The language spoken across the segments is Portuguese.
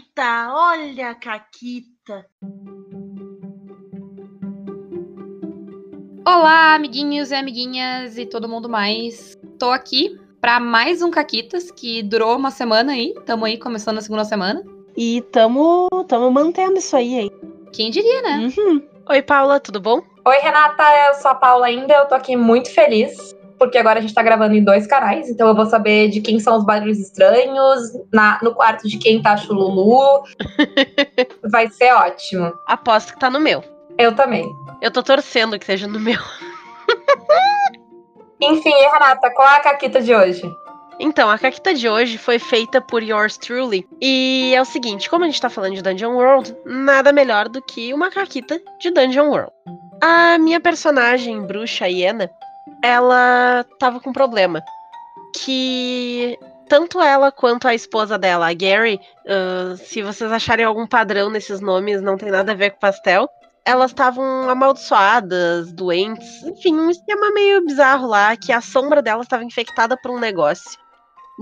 Caquita, olha a Caquita. Olá, amiguinhos e amiguinhas e todo mundo mais. Tô aqui para mais um Caquitas que durou uma semana aí. Tamo aí começando a segunda semana. E tamo, tamo mantendo isso aí, hein? Quem diria, né? Uhum. Oi, Paula, tudo bom? Oi, Renata, eu sou a Paula ainda. Eu tô aqui muito feliz porque agora a gente tá gravando em dois canais, então eu vou saber de quem são os barulhos estranhos, na, no quarto de quem tá Chululu. Vai ser ótimo. Aposto que tá no meu. Eu também. Eu tô torcendo que seja no meu. Enfim, Renata, qual é a caquita de hoje? Então, a caquita de hoje foi feita por yours truly. E é o seguinte, como a gente tá falando de Dungeon World, nada melhor do que uma caquita de Dungeon World. A minha personagem, bruxa Iena, ela tava com um problema. Que tanto ela quanto a esposa dela, a Gary, uh, se vocês acharem algum padrão nesses nomes, não tem nada a ver com pastel. Elas estavam amaldiçoadas, doentes, enfim, um esquema meio bizarro lá, que a sombra delas estava infectada por um negócio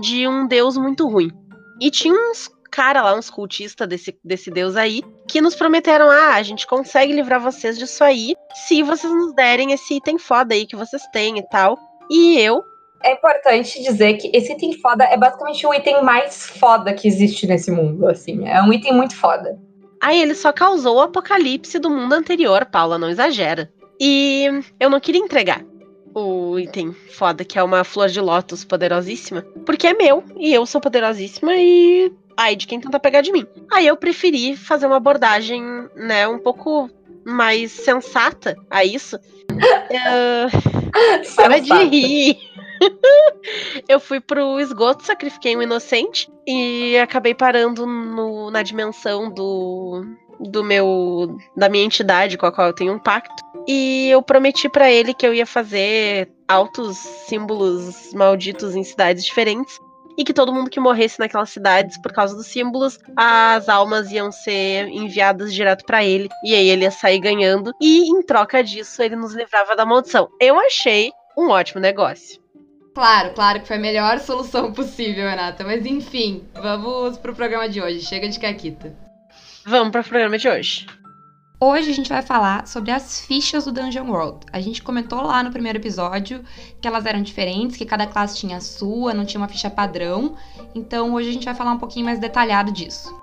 de um deus muito ruim. E tinha uns cara lá, uns cultistas desse, desse deus aí, que nos prometeram: ah, a gente consegue livrar vocês disso aí se vocês nos derem esse item foda aí que vocês têm e tal. E eu. É importante dizer que esse item foda é basicamente o item mais foda que existe nesse mundo, assim. É um item muito foda. Aí ele só causou o apocalipse do mundo anterior, Paula, não exagera. E eu não queria entregar o item foda, que é uma flor de lótus poderosíssima, porque é meu e eu sou poderosíssima e ai de quem tenta pegar de mim. Aí eu preferi fazer uma abordagem, né, um pouco mais sensata a isso. uh, para de rir. eu fui pro esgoto, sacrifiquei um inocente e acabei parando no, na dimensão do, do meu da minha entidade com a qual eu tenho um pacto. E eu prometi para ele que eu ia fazer altos símbolos malditos em cidades diferentes e que todo mundo que morresse naquelas cidades por causa dos símbolos, as almas iam ser enviadas direto para ele e aí ele ia sair ganhando e em troca disso ele nos livrava da maldição. Eu achei um ótimo negócio. Claro, claro que foi a melhor solução possível, Renata. Mas enfim, vamos pro programa de hoje. Chega de caquita. Vamos pro programa de hoje. Hoje a gente vai falar sobre as fichas do Dungeon World. A gente comentou lá no primeiro episódio que elas eram diferentes, que cada classe tinha a sua, não tinha uma ficha padrão. Então hoje a gente vai falar um pouquinho mais detalhado disso.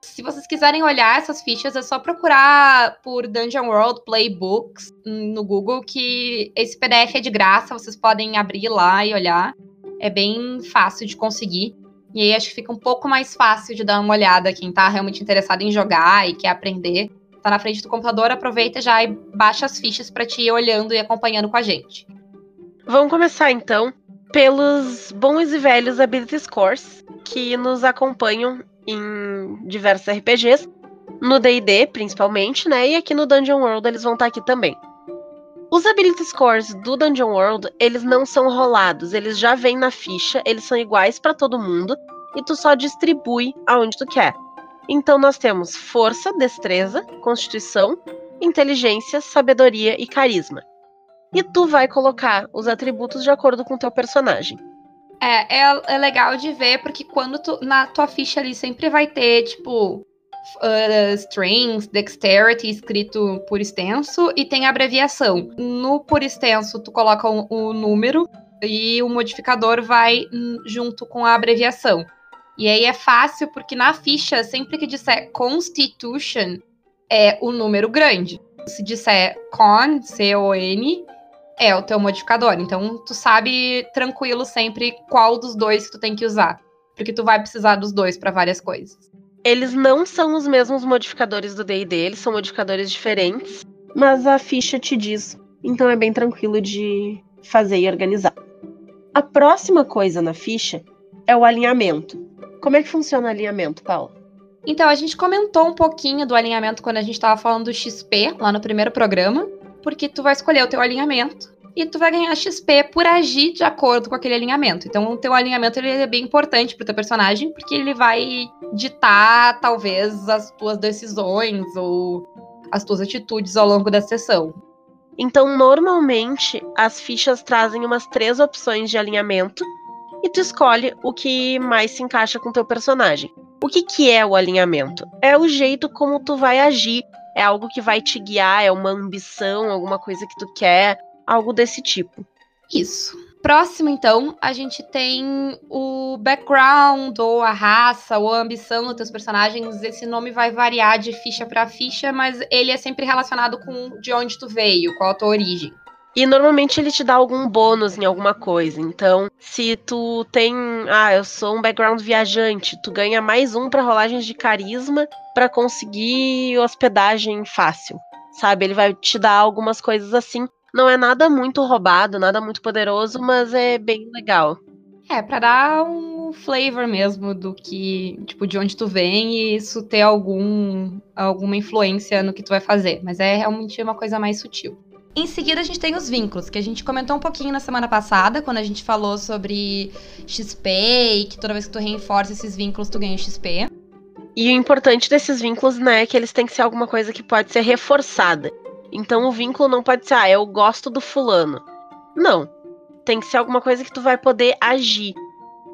Se vocês quiserem olhar essas fichas, é só procurar por Dungeon World Playbooks no Google, que esse PDF é de graça, vocês podem abrir lá e olhar. É bem fácil de conseguir. E aí acho que fica um pouco mais fácil de dar uma olhada quem tá realmente interessado em jogar e quer aprender tá na frente do computador, aproveita já e baixa as fichas para te ir olhando e acompanhando com a gente. Vamos começar então pelos bons e velhos ability scores que nos acompanham em diversos RPGs, no D&D principalmente, né? E aqui no Dungeon World eles vão estar tá aqui também. Os ability scores do Dungeon World, eles não são rolados, eles já vêm na ficha, eles são iguais para todo mundo e tu só distribui aonde tu quer. Então nós temos força, destreza, constituição, inteligência, sabedoria e carisma. E tu vai colocar os atributos de acordo com o teu personagem. É, é, é legal de ver, porque quando tu, na tua ficha ali sempre vai ter, tipo, uh, strings, dexterity escrito por extenso e tem abreviação. No por extenso, tu coloca o um, um número e o modificador vai junto com a abreviação. E aí é fácil porque na ficha, sempre que disser Constitution, é o número grande. Se disser con, C-O-N, é o teu modificador. Então, tu sabe tranquilo sempre qual dos dois que tu tem que usar. Porque tu vai precisar dos dois para várias coisas. Eles não são os mesmos modificadores do D&D, eles são modificadores diferentes. Mas a ficha te diz. Então é bem tranquilo de fazer e organizar. A próxima coisa na ficha é o alinhamento. Como é que funciona o alinhamento, Paula? Então, a gente comentou um pouquinho do alinhamento quando a gente estava falando do XP, lá no primeiro programa, porque tu vai escolher o teu alinhamento e tu vai ganhar XP por agir de acordo com aquele alinhamento. Então, o teu alinhamento ele é bem importante pro teu personagem, porque ele vai ditar, talvez, as tuas decisões ou as tuas atitudes ao longo da sessão. Então, normalmente, as fichas trazem umas três opções de alinhamento e tu escolhe o que mais se encaixa com teu personagem. O que, que é o alinhamento? É o jeito como tu vai agir. É algo que vai te guiar, é uma ambição, alguma coisa que tu quer, algo desse tipo. Isso. Próximo, então, a gente tem o background, ou a raça, ou a ambição dos teus personagens. Esse nome vai variar de ficha para ficha, mas ele é sempre relacionado com de onde tu veio, qual a tua origem. E normalmente ele te dá algum bônus em alguma coisa. Então, se tu tem, ah, eu sou um background viajante, tu ganha mais um para rolagens de carisma para conseguir hospedagem fácil. Sabe? Ele vai te dar algumas coisas assim. Não é nada muito roubado, nada muito poderoso, mas é bem legal. É, para dar um flavor mesmo do que, tipo, de onde tu vem e isso ter algum alguma influência no que tu vai fazer, mas é realmente uma coisa mais sutil. Em seguida, a gente tem os vínculos, que a gente comentou um pouquinho na semana passada, quando a gente falou sobre XP e que toda vez que tu reforça esses vínculos, tu ganha XP. E o importante desses vínculos, né, é que eles têm que ser alguma coisa que pode ser reforçada. Então o vínculo não pode ser, ah, eu gosto do fulano. Não. Tem que ser alguma coisa que tu vai poder agir.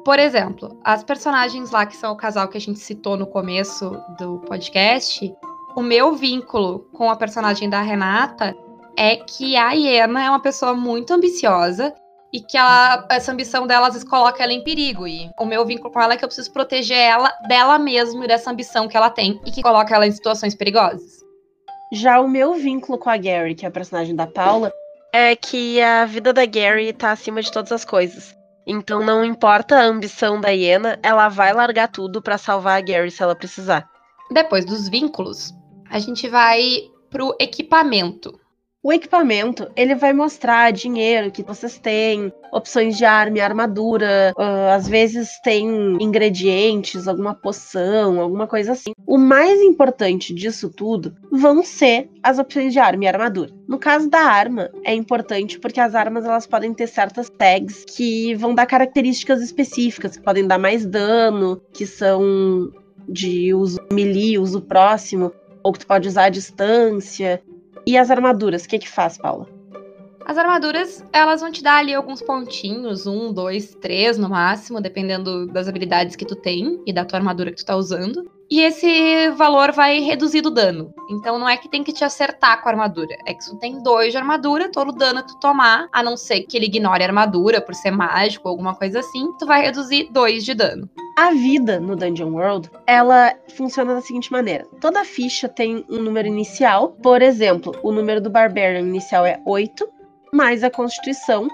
Por exemplo, as personagens lá que são o casal que a gente citou no começo do podcast, o meu vínculo com a personagem da Renata é que a Iena é uma pessoa muito ambiciosa e que ela, essa ambição dela às vezes coloca ela em perigo. E o meu vínculo com ela é que eu preciso proteger ela dela mesma e dessa ambição que ela tem e que coloca ela em situações perigosas. Já o meu vínculo com a Gary, que é a personagem da Paula, é que a vida da Gary tá acima de todas as coisas. Então não importa a ambição da Iena, ela vai largar tudo para salvar a Gary se ela precisar. Depois dos vínculos, a gente vai pro equipamento. O equipamento, ele vai mostrar dinheiro que vocês têm, opções de arma e armadura, uh, às vezes tem ingredientes, alguma poção, alguma coisa assim. O mais importante disso tudo vão ser as opções de arma e armadura. No caso da arma, é importante porque as armas elas podem ter certas tags que vão dar características específicas, que podem dar mais dano, que são de uso melee, uso próximo, ou que tu pode usar à distância. E as armaduras, o que que faz, Paula? As armaduras, elas vão te dar ali alguns pontinhos, um, dois, três no máximo, dependendo das habilidades que tu tem e da tua armadura que tu tá usando. E esse valor vai reduzir o dano. Então não é que tem que te acertar com a armadura. É que tu tem dois de armadura, todo dano que tu tomar, a não ser que ele ignore a armadura por ser mágico ou alguma coisa assim, tu vai reduzir dois de dano. A vida no Dungeon World, ela funciona da seguinte maneira. Toda ficha tem um número inicial. Por exemplo, o número do Barbarian inicial é 8, mais a Constituição,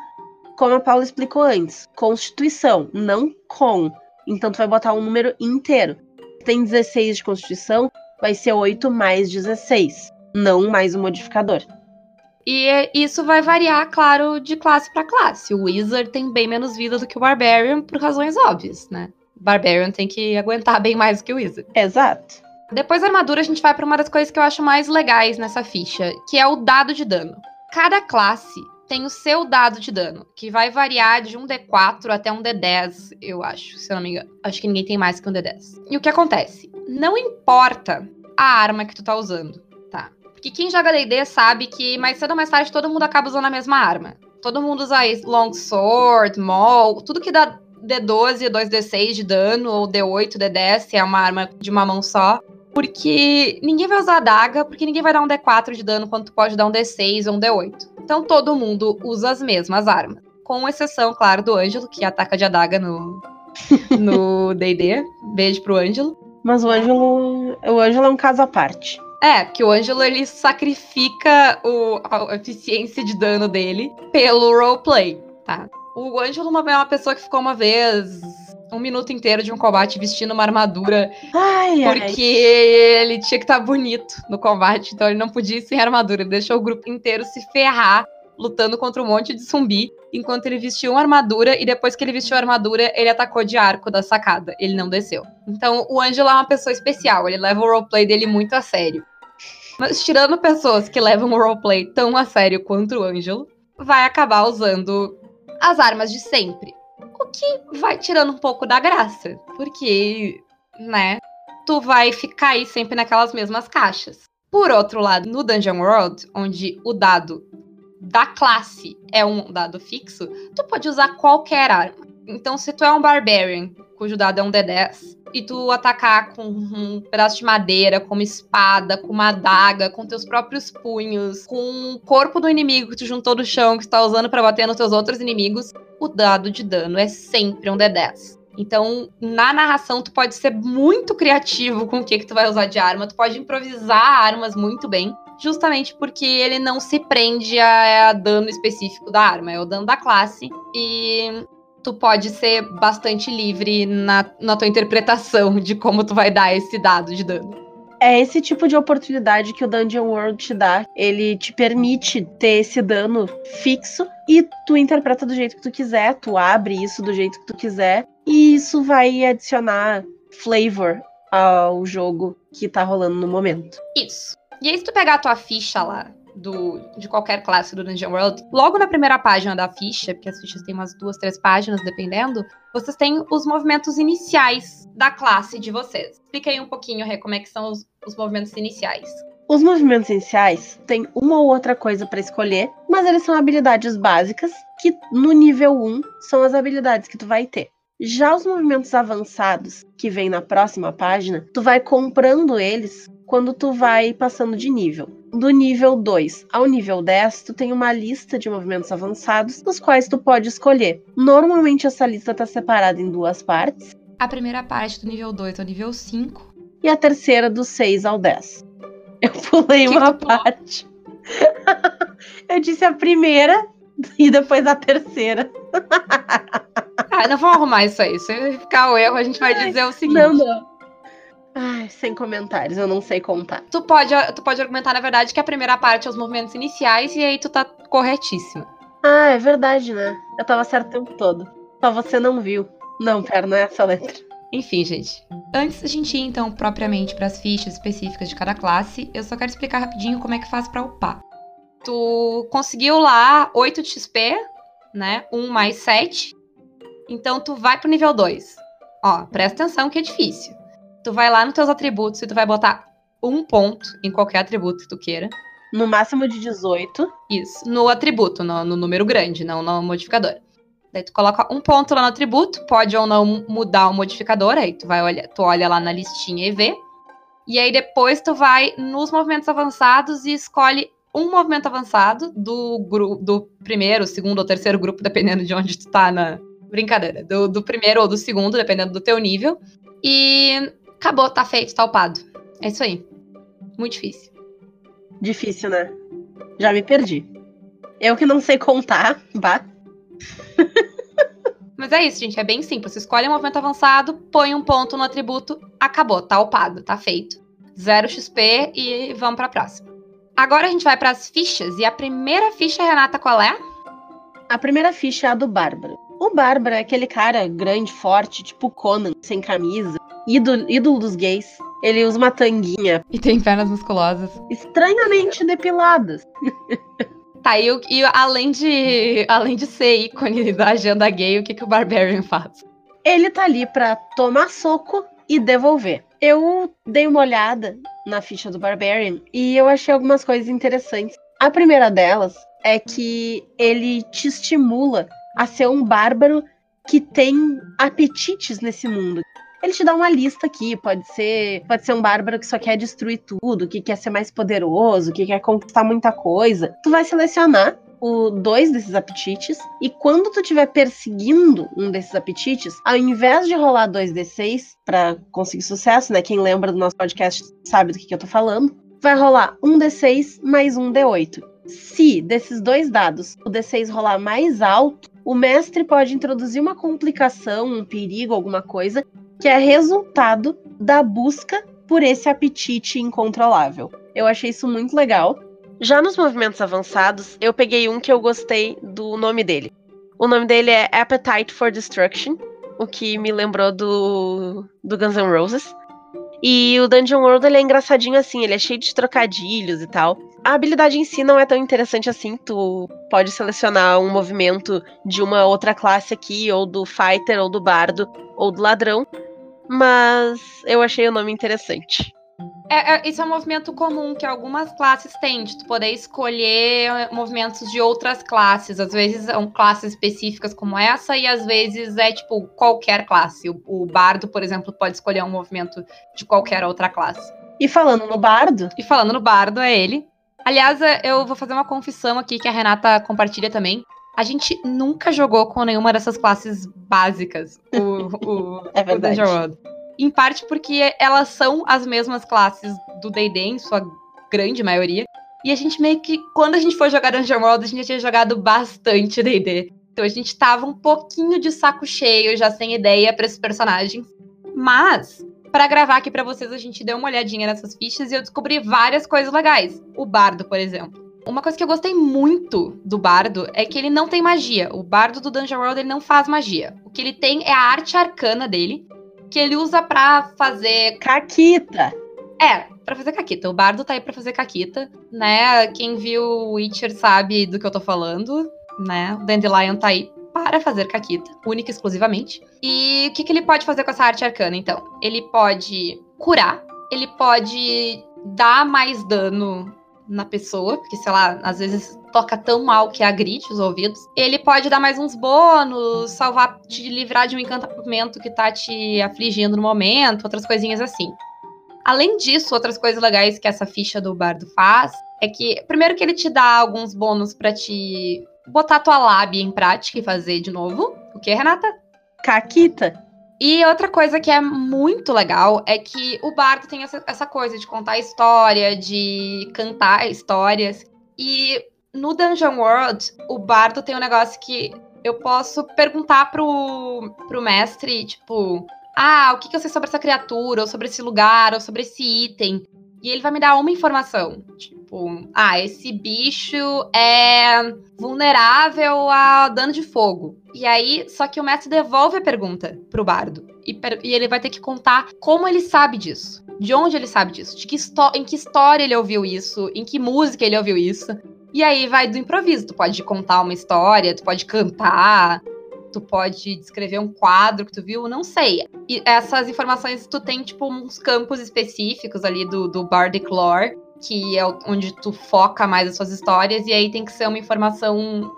como a Paula explicou antes. Constituição, não com. Então tu vai botar um número inteiro tem 16 de constituição, vai ser 8 mais 16, não mais um modificador. E é, isso vai variar, claro, de classe para classe. O Wizard tem bem menos vida do que o Barbarian, por razões óbvias, né? O Barbarian tem que aguentar bem mais do que o Wizard. Exato. Depois da armadura, a gente vai para uma das coisas que eu acho mais legais nessa ficha, que é o dado de dano. Cada classe tem o seu dado de dano, que vai variar de um D4 até um D10, eu acho, se eu não me engano. Acho que ninguém tem mais que um D10. E o que acontece? Não importa a arma que tu tá usando, tá? Porque quem joga D&D sabe que mais cedo ou mais tarde todo mundo acaba usando a mesma arma. Todo mundo usa Longsword, Maul, tudo que dá D12, 2D6 de dano, ou D8, D10, se é uma arma de uma mão só. Porque ninguém vai usar a adaga, porque ninguém vai dar um D4 de dano quando tu pode dar um D6 ou um D8. Então todo mundo usa as mesmas armas. Com exceção, claro, do Ângelo, que ataca de adaga no no D&D. Beijo pro Ângelo. Mas o Ângelo, o Ângelo é um caso à parte. É, porque o Ângelo ele sacrifica o, a eficiência de dano dele pelo roleplay, tá? O Ângelo é uma pessoa que ficou uma vez um minuto inteiro de um combate vestindo uma armadura. Ai, porque ai. ele tinha que estar tá bonito no combate, então ele não podia ir sem armadura. Ele deixou o grupo inteiro se ferrar lutando contra um monte de zumbi, enquanto ele vestiu uma armadura e depois que ele vestiu a armadura, ele atacou de arco da sacada. Ele não desceu. Então, o Ângelo é uma pessoa especial, ele leva o roleplay dele muito a sério. Mas tirando pessoas que levam o roleplay tão a sério quanto o Ângelo, vai acabar usando as armas de sempre. O que vai tirando um pouco da graça. Porque, né, tu vai ficar aí sempre naquelas mesmas caixas. Por outro lado, no Dungeon World, onde o dado da classe é um dado fixo, tu pode usar qualquer arma. Então, se tu é um Barbarian cujo dado é um D10, e tu atacar com um pedaço de madeira, com uma espada, com uma adaga, com teus próprios punhos, com o corpo do inimigo que tu juntou do chão, que tu tá usando para bater nos teus outros inimigos, o dado de dano é sempre um D10. Então, na narração, tu pode ser muito criativo com o que, que tu vai usar de arma, tu pode improvisar armas muito bem, justamente porque ele não se prende a, a dano específico da arma, é o dano da classe. E tu pode ser bastante livre na, na tua interpretação de como tu vai dar esse dado de dano. É esse tipo de oportunidade que o Dungeon World te dá. Ele te permite ter esse dano fixo e tu interpreta do jeito que tu quiser, tu abre isso do jeito que tu quiser, e isso vai adicionar flavor ao jogo que tá rolando no momento. Isso. E aí, se tu pegar a tua ficha lá, do, de qualquer classe do Dungeon World, logo na primeira página da ficha, porque as fichas têm umas duas, três páginas, dependendo, vocês têm os movimentos iniciais da classe de vocês. Explica aí um pouquinho, Rê, como é que são os, os movimentos iniciais. Os movimentos iniciais têm uma ou outra coisa para escolher, mas eles são habilidades básicas que no nível 1 são as habilidades que tu vai ter. Já os movimentos avançados, que vem na próxima página, tu vai comprando eles quando tu vai passando de nível. Do nível 2 ao nível 10, tu tem uma lista de movimentos avançados, dos quais tu pode escolher. Normalmente essa lista está separada em duas partes. A primeira parte do nível 2 ao nível 5. E a terceira do 6 ao 10. Eu pulei que uma parte. Eu disse a primeira e depois a terceira. ah, não vamos arrumar isso aí. Se ficar o erro, a gente vai dizer o seguinte. Não, não. Sem comentários, eu não sei contar. Tu pode, tu pode argumentar, na verdade, que a primeira parte é os movimentos iniciais e aí tu tá corretíssimo. Ah, é verdade, né? Eu tava certo o tempo todo. Só você não viu. Não, pera, não é essa letra. Enfim, gente. Antes da gente ir, então, propriamente para as fichas específicas de cada classe, eu só quero explicar rapidinho como é que faz para upar. Tu conseguiu lá 8 de XP, né? 1 mais 7. Então tu vai pro nível 2. Ó, presta atenção que é difícil tu vai lá nos teus atributos e tu vai botar um ponto em qualquer atributo que tu queira. No máximo de 18. Isso, no atributo, no, no número grande, não no modificador. Daí tu coloca um ponto lá no atributo, pode ou não mudar o modificador, aí tu vai olhar, tu olha lá na listinha e vê. E aí depois tu vai nos movimentos avançados e escolhe um movimento avançado do grupo do primeiro, segundo ou terceiro grupo, dependendo de onde tu tá na brincadeira, do, do primeiro ou do segundo, dependendo do teu nível. E Acabou, tá feito, tá upado. É isso aí. Muito difícil. Difícil, né? Já me perdi. Eu que não sei contar, bah. Mas é isso, gente. É bem simples. Você escolhe um movimento avançado, põe um ponto no atributo, acabou, tá upado, tá feito. Zero XP e vamos pra próxima. Agora a gente vai para as fichas. E a primeira ficha, Renata, qual é? A primeira ficha é a do Bárbaro. O Bárbaro é aquele cara grande, forte, tipo Conan, sem camisa, ídolo, ídolo dos gays. Ele usa uma tanguinha. E tem pernas musculosas. Estranhamente depiladas. Tá, e, e, além, de, além de ser ícone da agenda gay, o que, que o Barbarian faz? Ele tá ali pra tomar soco e devolver. Eu dei uma olhada na ficha do Barbarian e eu achei algumas coisas interessantes. A primeira delas é que ele te estimula a ser um bárbaro que tem apetites nesse mundo ele te dá uma lista aqui. Pode ser, pode ser um bárbaro que só quer destruir tudo, que quer ser mais poderoso, que quer conquistar muita coisa. Tu vai selecionar o dois desses apetites e quando tu estiver perseguindo um desses apetites, ao invés de rolar dois d6 para conseguir sucesso, né? Quem lembra do nosso podcast sabe do que, que eu tô falando. Vai rolar um d6 mais um d8. Se desses dois dados o d6 rolar mais alto, o mestre pode introduzir uma complicação, um perigo, alguma coisa, que é resultado da busca por esse apetite incontrolável. Eu achei isso muito legal. Já nos movimentos avançados, eu peguei um que eu gostei do nome dele. O nome dele é Appetite for Destruction, o que me lembrou do, do Guns N' Roses. E o Dungeon World ele é engraçadinho assim, ele é cheio de trocadilhos e tal. A habilidade em si não é tão interessante assim, tu pode selecionar um movimento de uma outra classe aqui, ou do fighter, ou do bardo, ou do ladrão, mas eu achei o nome interessante. É, é, isso é um movimento comum que algumas classes têm, de tu poder escolher movimentos de outras classes. Às vezes são classes específicas como essa, e às vezes é tipo qualquer classe. O, o bardo, por exemplo, pode escolher um movimento de qualquer outra classe. E falando no bardo? E falando no bardo, é ele. Aliás, é, eu vou fazer uma confissão aqui que a Renata compartilha também. A gente nunca jogou com nenhuma dessas classes básicas. O, o, é verdade. O em parte porque elas são as mesmas classes do D&D, em sua grande maioria. E a gente meio que, quando a gente foi jogar Dungeon World, a gente já tinha jogado bastante D&D. Então a gente tava um pouquinho de saco cheio, já sem ideia para esses personagens. Mas, para gravar aqui para vocês, a gente deu uma olhadinha nessas fichas e eu descobri várias coisas legais. O bardo, por exemplo. Uma coisa que eu gostei muito do bardo é que ele não tem magia. O bardo do Dungeon World ele não faz magia. O que ele tem é a arte arcana dele, que ele usa pra fazer. Caquita! É, pra fazer caquita. O bardo tá aí pra fazer caquita, né? Quem viu Witcher sabe do que eu tô falando, né? O Dandelion tá aí para fazer caquita, única e exclusivamente. E o que, que ele pode fazer com essa arte arcana, então? Ele pode curar, ele pode dar mais dano na pessoa, porque, sei lá, às vezes toca tão mal que agride os ouvidos. Ele pode dar mais uns bônus, salvar, te livrar de um encantamento que tá te afligindo no momento, outras coisinhas assim. Além disso, outras coisas legais que essa ficha do bardo faz é que, primeiro, que ele te dá alguns bônus para te botar tua lábia em prática e fazer de novo. O que, Renata? Caquita. E outra coisa que é muito legal é que o bardo tem essa, essa coisa de contar história, de cantar histórias. E no Dungeon World, o bardo tem um negócio que eu posso perguntar pro, pro mestre, tipo, ah, o que, que eu sei sobre essa criatura, ou sobre esse lugar, ou sobre esse item. E ele vai me dar uma informação. Tipo, ah, esse bicho é vulnerável a dano de fogo. E aí, só que o mestre devolve a pergunta pro bardo. E, e ele vai ter que contar como ele sabe disso. De onde ele sabe disso. De que em que história ele ouviu isso. Em que música ele ouviu isso. E aí vai do improviso. Tu pode contar uma história, tu pode cantar, tu pode descrever um quadro que tu viu, não sei. E essas informações tu tem, tipo, uns campos específicos ali do, do Bardic Lore, que é onde tu foca mais as suas histórias, e aí tem que ser uma informação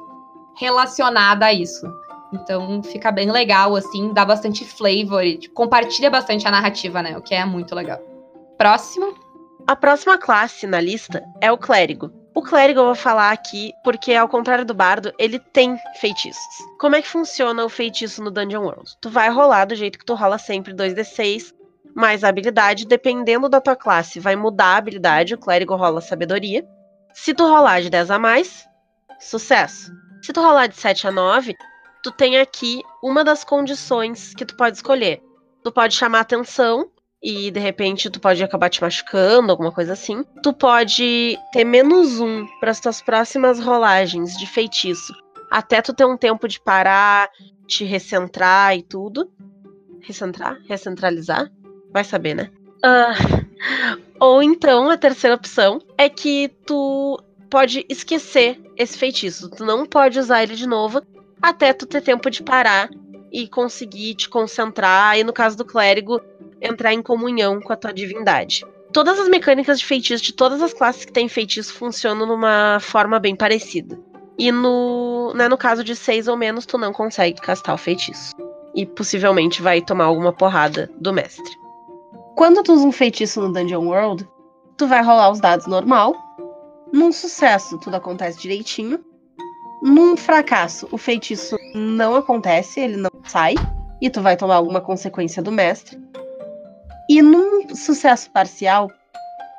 relacionada a isso. Então fica bem legal, assim, dá bastante flavor e tipo, compartilha bastante a narrativa, né? O que é muito legal. Próximo. A próxima classe na lista é o clérigo. O clérigo eu vou falar aqui porque, ao contrário do bardo, ele tem feitiços. Como é que funciona o feitiço no Dungeon World? Tu vai rolar do jeito que tu rola sempre 2d6 mais a habilidade, dependendo da tua classe, vai mudar a habilidade. O clérigo rola sabedoria. Se tu rolar de 10 a mais, sucesso. Se tu rolar de 7 a 9, tu tem aqui uma das condições que tu pode escolher. Tu pode chamar atenção e de repente tu pode acabar te machucando, alguma coisa assim. Tu pode ter menos um para as tuas próximas rolagens de feitiço, até tu ter um tempo de parar, te recentrar e tudo. Recentrar? Recentralizar? Vai saber, né? Uh, ou então a terceira opção é que tu pode esquecer esse feitiço. Tu não pode usar ele de novo até tu ter tempo de parar e conseguir te concentrar. E no caso do clérigo, entrar em comunhão com a tua divindade. Todas as mecânicas de feitiço de todas as classes que têm feitiço funcionam numa forma bem parecida. E no, né, no caso de seis ou menos, tu não consegue castar o feitiço. E possivelmente vai tomar alguma porrada do mestre. Quando tu usa um feitiço no Dungeon World, tu vai rolar os dados normal. Num sucesso, tudo acontece direitinho. Num fracasso, o feitiço não acontece, ele não sai. E tu vai tomar alguma consequência do mestre. E num sucesso parcial,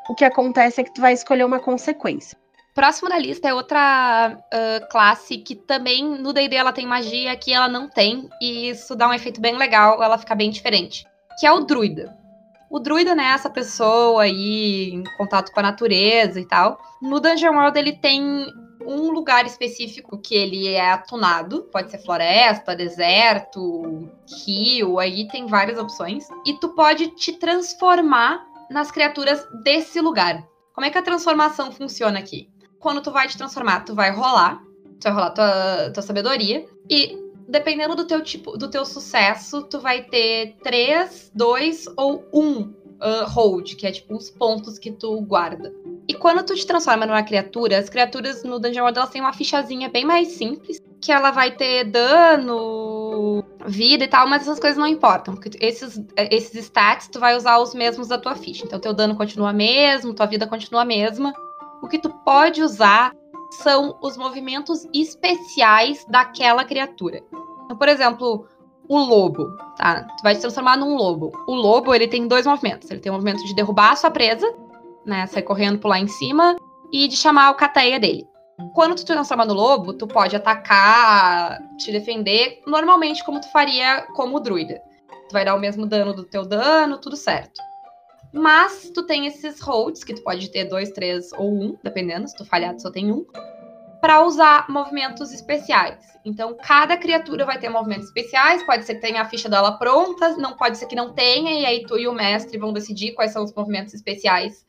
o que acontece é que tu vai escolher uma consequência. Próximo da lista é outra uh, classe que também no D&D ela tem magia que ela não tem e isso dá um efeito bem legal, ela fica bem diferente, que é o druida. O druida, né, essa pessoa aí em contato com a natureza e tal. No Dungeon World ele tem um lugar específico que ele é atunado. Pode ser floresta, deserto, rio, aí tem várias opções. E tu pode te transformar nas criaturas desse lugar. Como é que a transformação funciona aqui? Quando tu vai te transformar, tu vai rolar, tu vai rolar tua, tua sabedoria e dependendo do teu tipo, do teu sucesso, tu vai ter três, dois ou um uh, hold, que é tipo os pontos que tu guarda. E quando tu te transforma numa criatura, as criaturas no Dungeon World elas têm uma fichazinha bem mais simples, que ela vai ter dano, vida e tal, mas essas coisas não importam, porque esses, esses stats tu vai usar os mesmos da tua ficha. Então teu dano continua mesmo, tua vida continua a mesma. O que tu pode usar são os movimentos especiais daquela criatura. Então, por exemplo, o lobo, tá? Tu vai se transformar num lobo. O lobo, ele tem dois movimentos. Ele tem o movimento de derrubar a sua presa, né? Sair correndo, pular em cima, e de chamar o cateia dele. Quando tu te transforma no lobo, tu pode atacar, te defender, normalmente como tu faria como druida. Tu vai dar o mesmo dano do teu dano, tudo certo. Mas tu tem esses holds, que tu pode ter dois, três ou um, dependendo, se tu falhar, tu só tem um, para usar movimentos especiais. Então, cada criatura vai ter movimentos especiais, pode ser que tenha a ficha dela pronta, não pode ser que não tenha, e aí tu e o mestre vão decidir quais são os movimentos especiais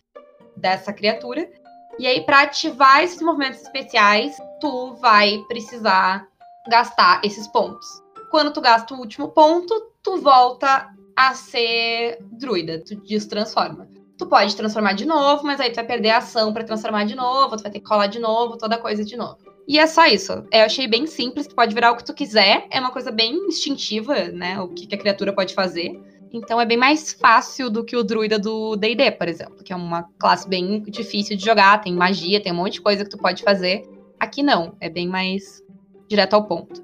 dessa criatura. E aí, para ativar esses movimentos especiais, tu vai precisar gastar esses pontos. Quando tu gasta o último ponto, tu volta a ser druida, tu destransforma. Tu pode transformar de novo, mas aí tu vai perder a ação para transformar de novo, tu vai ter que colar de novo, toda coisa de novo. E é só isso. Eu achei bem simples, tu pode virar o que tu quiser, é uma coisa bem instintiva, né? O que, que a criatura pode fazer. Então é bem mais fácil do que o druida do D&D, por exemplo, que é uma classe bem difícil de jogar, tem magia, tem um monte de coisa que tu pode fazer. Aqui não, é bem mais direto ao ponto.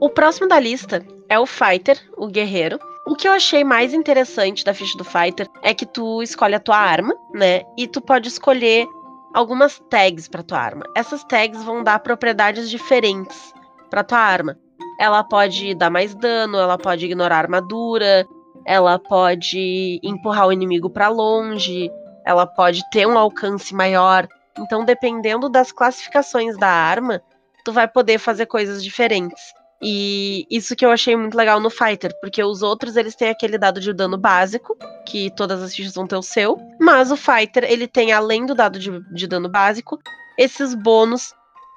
O próximo da lista é o Fighter, o guerreiro. O que eu achei mais interessante da ficha do Fighter é que tu escolhe a tua arma, né? E tu pode escolher algumas tags para tua arma. Essas tags vão dar propriedades diferentes para tua arma. Ela pode dar mais dano, ela pode ignorar armadura, ela pode empurrar o inimigo para longe, ela pode ter um alcance maior. Então, dependendo das classificações da arma, tu vai poder fazer coisas diferentes. E isso que eu achei muito legal no Fighter, porque os outros eles têm aquele dado de dano básico, que todas as fichas vão ter o seu, mas o Fighter ele tem além do dado de, de dano básico, esses bônus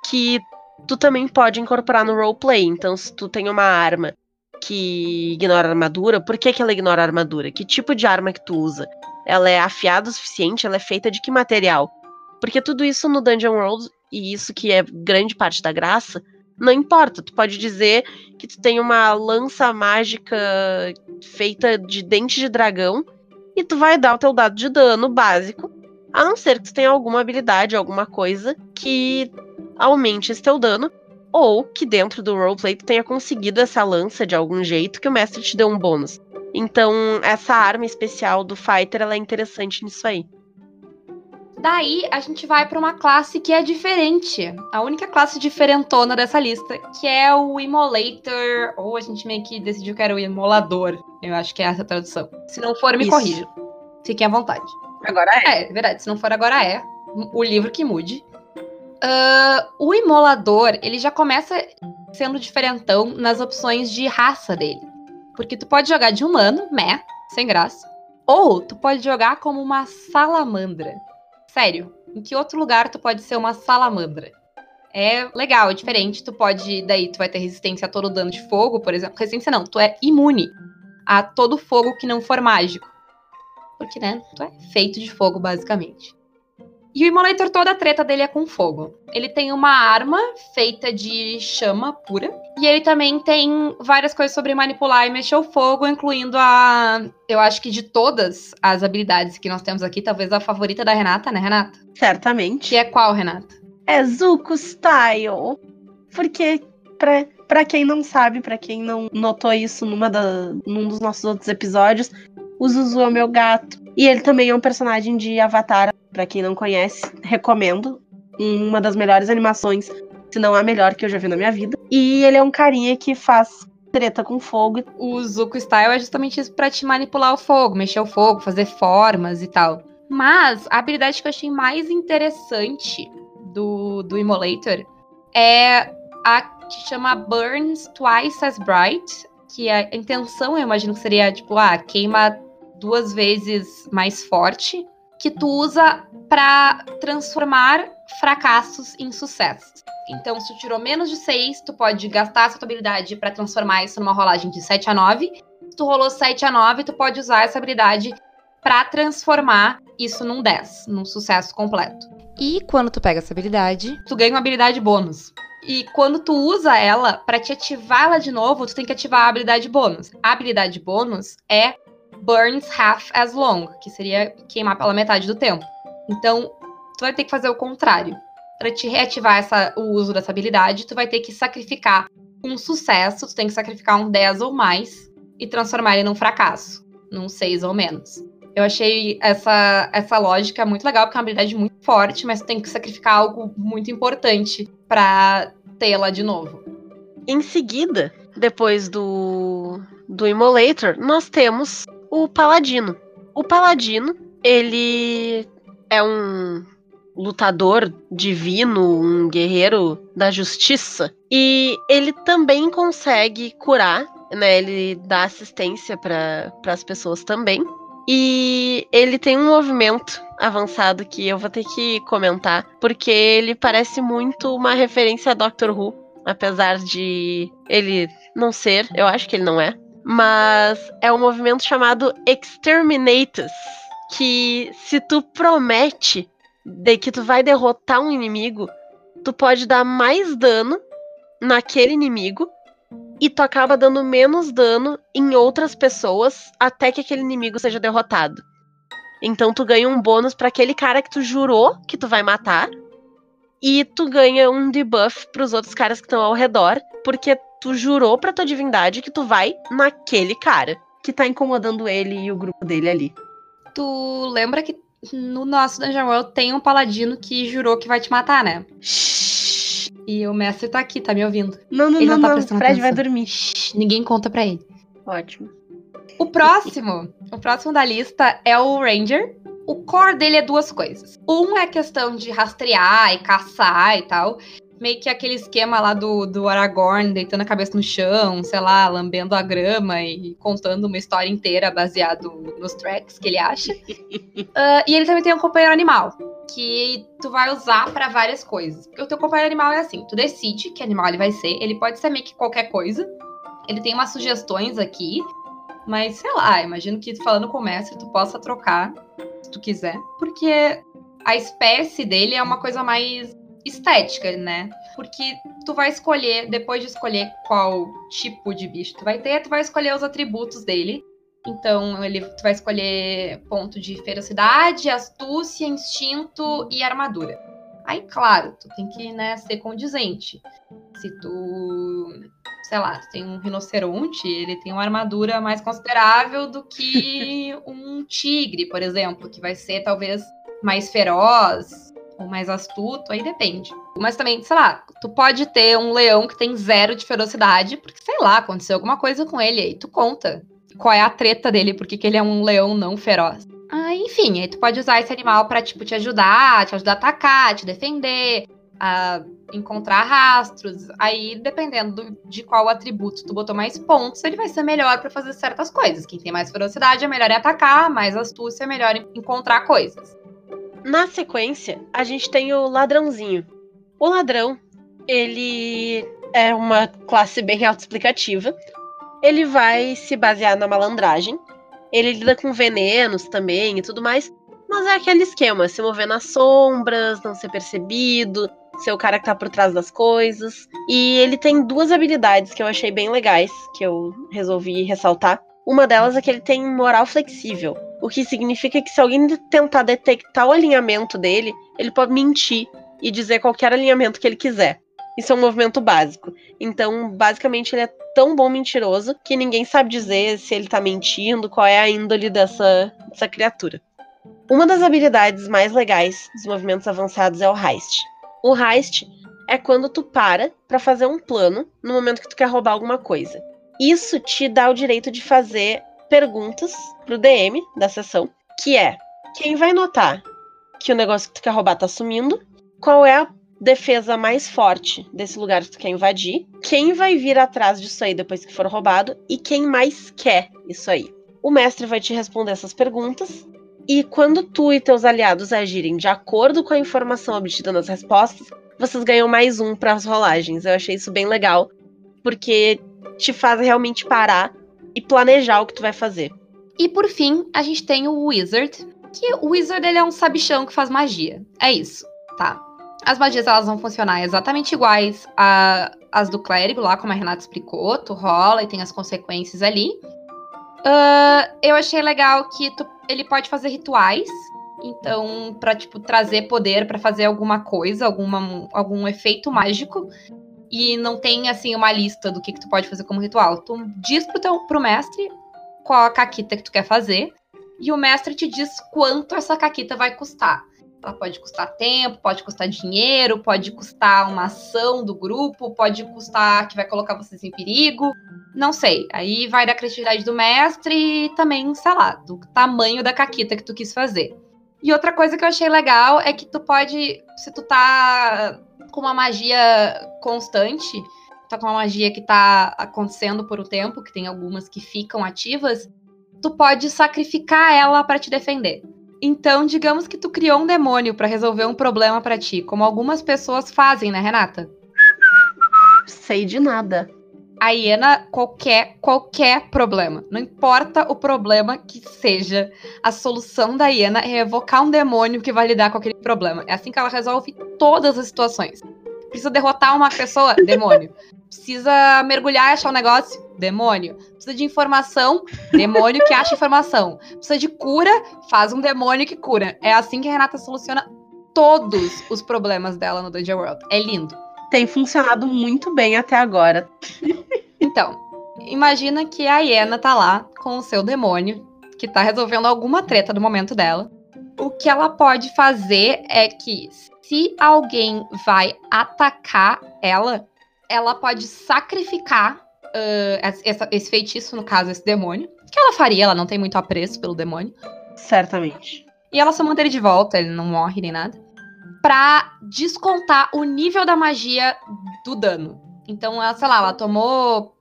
que tu também pode incorporar no roleplay. Então, se tu tem uma arma que ignora armadura, por que, que ela ignora armadura? Que tipo de arma que tu usa? Ela é afiada o suficiente? Ela é feita de que material? Porque tudo isso no Dungeon World, e isso que é grande parte da graça, não importa. Tu pode dizer que tu tem uma lança mágica feita de dente de dragão e tu vai dar o teu dado de dano básico, a não ser que tu tenha alguma habilidade, alguma coisa que aumente esse teu dano ou que dentro do roleplay tu tenha conseguido essa lança de algum jeito que o mestre te deu um bônus. Então, essa arma especial do fighter ela é interessante nisso aí. Daí a gente vai para uma classe que é diferente. A única classe diferentona dessa lista, que é o Immolator, ou a gente meio que decidiu que era o Imolador. Eu acho que é essa a tradução. Se não for, me Isso. corrija. Fiquem à vontade. Agora é. É, verdade. Se não for, agora é. O livro que mude. Uh, o Imolador, ele já começa sendo diferentão nas opções de raça dele. Porque tu pode jogar de humano, meh, sem graça. Ou tu pode jogar como uma salamandra. Sério, em que outro lugar tu pode ser uma salamandra? É legal, é diferente. Tu pode, daí tu vai ter resistência a todo dano de fogo, por exemplo. Resistência não, tu é imune a todo fogo que não for mágico. Porque, né, tu é feito de fogo, basicamente. E o Immolator, toda a treta dele é com fogo. Ele tem uma arma feita de chama pura. E ele também tem várias coisas sobre manipular e mexer o fogo, incluindo a. Eu acho que de todas as habilidades que nós temos aqui, talvez a favorita da Renata, né, Renata? Certamente. Que é qual, Renata? É Zuko Style. Porque, pra, pra quem não sabe, pra quem não notou isso numa da, num dos nossos outros episódios, o Zuzu é o meu gato. E ele também é um personagem de Avatar para quem não conhece, recomendo. Uma das melhores animações, se não a melhor que eu já vi na minha vida. E ele é um carinha que faz treta com fogo. O Zuko Style é justamente isso pra te manipular o fogo, mexer o fogo, fazer formas e tal. Mas a habilidade que eu achei mais interessante do, do Immolator é a que chama Burns Twice as Bright, que a intenção eu imagino que seria tipo, ah, queima duas vezes mais forte que tu usa para transformar fracassos em sucessos. Então, se tu tirou menos de 6, tu pode gastar essa tua habilidade para transformar isso numa rolagem de 7 a 9. Se tu rolou 7 a 9, tu pode usar essa habilidade para transformar isso num 10, num sucesso completo. E quando tu pega essa habilidade, tu ganha uma habilidade bônus. E quando tu usa ela, para te ativar ela de novo, tu tem que ativar a habilidade bônus. A habilidade bônus é burns half as long, que seria queimar pela metade do tempo. Então, tu vai ter que fazer o contrário. Para te reativar essa, o uso dessa habilidade, tu vai ter que sacrificar um sucesso, tu tem que sacrificar um 10 ou mais e transformar ele num fracasso, num 6 ou menos. Eu achei essa, essa lógica muito legal, porque é uma habilidade muito forte, mas tu tem que sacrificar algo muito importante para tê-la de novo. Em seguida, depois do, do Immolator, nós temos o Paladino. O Paladino, ele é um lutador divino, um guerreiro da justiça. E ele também consegue curar, né? Ele dá assistência para as pessoas também. E ele tem um movimento avançado que eu vou ter que comentar, porque ele parece muito uma referência a Doctor Who, apesar de ele não ser, eu acho que ele não é. Mas é um movimento chamado Exterminatus, que se tu promete de que tu vai derrotar um inimigo, tu pode dar mais dano naquele inimigo e tu acaba dando menos dano em outras pessoas até que aquele inimigo seja derrotado. Então tu ganha um bônus para aquele cara que tu jurou que tu vai matar e tu ganha um debuff para os outros caras que estão ao redor, porque tu jurou para tua divindade que tu vai naquele cara que tá incomodando ele e o grupo dele ali. Tu lembra que no nosso Dungeon World tem um paladino que jurou que vai te matar, né? Shhh. E o mestre tá aqui, tá me ouvindo. Não, não, Ele não, não tá não. Fred atenção. vai dormir. Shhh, ninguém conta pra ele. Ótimo. O próximo, o próximo da lista é o Ranger. O core dele é duas coisas. Um é a questão de rastrear e caçar e tal. Meio que aquele esquema lá do, do Aragorn deitando a cabeça no chão, sei lá, lambendo a grama e contando uma história inteira baseado nos tracks que ele acha. Ah, e ele também tem um companheiro animal, que tu vai usar pra várias coisas. Porque o teu companheiro animal é assim, tu decide que animal ele vai ser, ele pode ser meio que qualquer coisa. Ele tem umas sugestões aqui, mas sei lá, imagino que falando com o mestre tu possa trocar, se tu quiser, porque a espécie dele é uma coisa mais estética, né? Porque tu vai escolher, depois de escolher qual tipo de bicho tu vai ter, tu vai escolher os atributos dele. Então, ele, tu vai escolher ponto de ferocidade, astúcia, instinto e armadura. Aí, claro, tu tem que né, ser condizente. Se tu, sei lá, tu tem um rinoceronte, ele tem uma armadura mais considerável do que um tigre, por exemplo, que vai ser talvez mais feroz ou mais astuto, aí depende. Mas também, sei lá, tu pode ter um leão que tem zero de ferocidade, porque, sei lá, aconteceu alguma coisa com ele, aí tu conta qual é a treta dele, porque que ele é um leão não feroz. Ah, enfim, aí tu pode usar esse animal pra, tipo, te ajudar, te ajudar a atacar, te defender, a encontrar rastros. Aí, dependendo do- de qual atributo tu botou mais pontos, ele vai ser melhor pra fazer certas coisas. Quem tem mais ferocidade é melhor em atacar, mais astúcia é melhor em encontrar coisas. Na sequência, a gente tem o ladrãozinho. O ladrão, ele é uma classe bem autoexplicativa. Ele vai se basear na malandragem. Ele lida com venenos também e tudo mais. Mas é aquele esquema: se mover nas sombras, não ser percebido, ser o cara que tá por trás das coisas. E ele tem duas habilidades que eu achei bem legais, que eu resolvi ressaltar. Uma delas é que ele tem moral flexível. O que significa que se alguém tentar detectar o alinhamento dele, ele pode mentir e dizer qualquer alinhamento que ele quiser. Isso é um movimento básico. Então, basicamente, ele é tão bom mentiroso que ninguém sabe dizer se ele tá mentindo, qual é a índole dessa, dessa criatura. Uma das habilidades mais legais dos movimentos avançados é o heist. O heist é quando tu para pra fazer um plano no momento que tu quer roubar alguma coisa. Isso te dá o direito de fazer perguntas pro DM da sessão, que é quem vai notar que o negócio que tu quer roubar tá sumindo, qual é a defesa mais forte desse lugar que tu quer invadir, quem vai vir atrás disso aí depois que for roubado e quem mais quer isso aí. O mestre vai te responder essas perguntas e quando tu e teus aliados agirem de acordo com a informação obtida nas respostas, vocês ganham mais um para as rolagens. Eu achei isso bem legal, porque te faz realmente parar e planejar o que tu vai fazer. E por fim, a gente tem o Wizard, que o Wizard ele é um sabichão que faz magia. É isso, tá? As magias elas vão funcionar exatamente iguais às do clérigo, lá como a Renata explicou. Tu rola e tem as consequências ali. Uh, eu achei legal que tu, ele pode fazer rituais. Então, pra, tipo, trazer poder para fazer alguma coisa, alguma, algum efeito mágico. E não tem, assim, uma lista do que, que tu pode fazer como ritual. Tu diz pro, teu, pro mestre qual a caquita que tu quer fazer. E o mestre te diz quanto essa caquita vai custar. Ela pode custar tempo, pode custar dinheiro, pode custar uma ação do grupo, pode custar que vai colocar vocês em perigo. Não sei. Aí vai da criatividade do mestre e também, sei lá, do tamanho da caquita que tu quis fazer. E outra coisa que eu achei legal é que tu pode, se tu tá com uma magia constante, tá com uma magia que tá acontecendo por um tempo, que tem algumas que ficam ativas, tu pode sacrificar ela para te defender. Então, digamos que tu criou um demônio para resolver um problema para ti, como algumas pessoas fazem, né, Renata? Sei de nada. A hiena, qualquer, qualquer problema, não importa o problema que seja, a solução da hiena é evocar um demônio que vai lidar com aquele problema. É assim que ela resolve todas as situações. Precisa derrotar uma pessoa? Demônio. Precisa mergulhar e achar um negócio? Demônio. Precisa de informação? Demônio que acha informação. Precisa de cura? Faz um demônio que cura. É assim que a Renata soluciona todos os problemas dela no Dungeon World. É lindo. Tem funcionado muito bem até agora. então, imagina que a Hiena tá lá com o seu demônio, que tá resolvendo alguma treta do momento dela. O que ela pode fazer é que se alguém vai atacar ela, ela pode sacrificar uh, essa, esse feitiço, no caso, esse demônio. Que ela faria, ela não tem muito apreço pelo demônio. Certamente. E ela só manda ele de volta, ele não morre nem nada. Pra descontar o nível da magia do dano. Então, ela, sei lá, ela tomou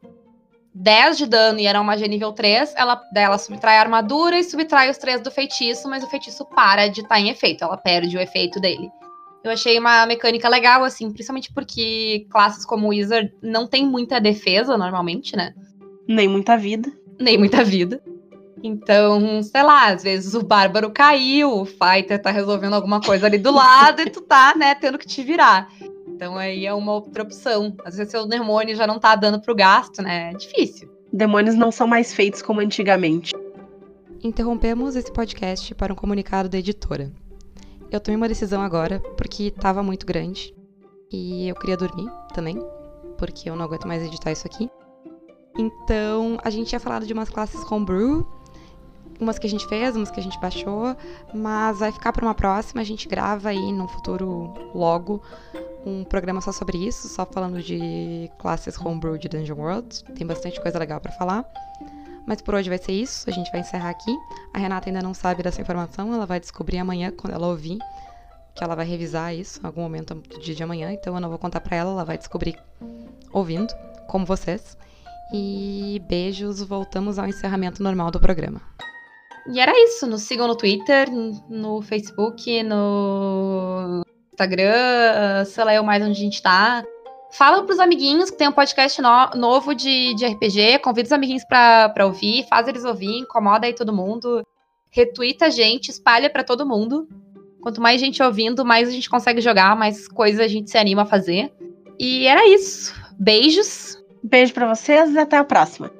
10 de dano e era uma magia nível 3, ela, ela subtrai a armadura e subtrai os 3 do feitiço, mas o feitiço para de estar tá em efeito, ela perde o efeito dele. Eu achei uma mecânica legal, assim, principalmente porque classes como Wizard não tem muita defesa normalmente, né? Nem muita vida. Nem muita vida. Então, sei lá, às vezes o bárbaro caiu, o fighter tá resolvendo alguma coisa ali do lado e tu tá, né, tendo que te virar. Então aí é uma outra opção. Às vezes seu demônio já não tá dando pro gasto, né? É difícil. Demônios não são mais feitos como antigamente. Interrompemos esse podcast para um comunicado da editora. Eu tomei uma decisão agora porque tava muito grande e eu queria dormir também, porque eu não aguento mais editar isso aqui. Então, a gente tinha falado de umas classes homebrew, umas que a gente fez, umas que a gente baixou, mas vai ficar para uma próxima, a gente grava aí no futuro logo um programa só sobre isso, só falando de classes homebrew de Dungeon World. Tem bastante coisa legal para falar. Mas por hoje vai ser isso, a gente vai encerrar aqui. A Renata ainda não sabe dessa informação, ela vai descobrir amanhã quando ela ouvir, que ela vai revisar isso em algum momento do dia de amanhã, então eu não vou contar para ela, ela vai descobrir ouvindo, como vocês. E beijos, voltamos ao encerramento normal do programa. E era isso, nos sigam no Twitter, no Facebook, no Instagram, sei lá eu mais onde a gente tá. Fala pros amiguinhos que tem um podcast no, novo de, de RPG, convida os amiguinhos pra, pra ouvir, faz eles ouvir, incomoda aí todo mundo, retuita a gente, espalha para todo mundo. Quanto mais gente ouvindo, mais a gente consegue jogar, mais coisa a gente se anima a fazer. E era isso. Beijos. Beijo para vocês e até a próxima.